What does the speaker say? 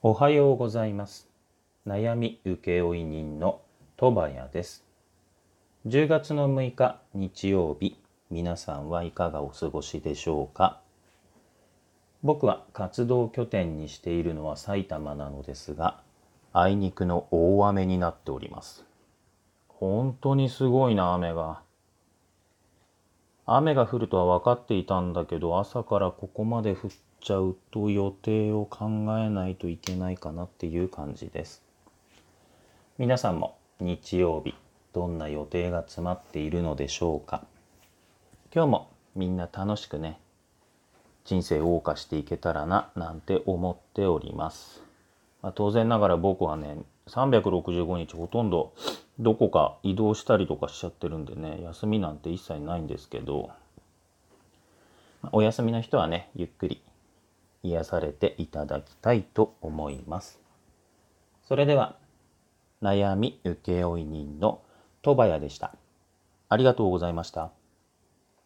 おはようございます。悩み請負人の戸谷です。10月の6日日曜日、皆さんはいかがお過ごしでしょうか？僕は活動拠点にしているのは埼玉なのですが、あいにくの大雨になっております。本当にすごいな、雨が。雨が降るとは分かっていたんだけど、朝からここまで降っちゃうと予定を考えないといけないかなっていう感じです。皆さんも日曜日、どんな予定が詰まっているのでしょうか？今日もみんな楽しくね、人生を謳歌していけたらな、なんて思っております。まあ、当然ながら僕はね、365日ほとんどどこか移動したりとかしちゃってるんでね、休みなんて一切ないんですけど、お休みの人はね、ゆっくり癒されていただきたいと思います。それでは、悩み請負人の戸谷でした。ありがとうございました。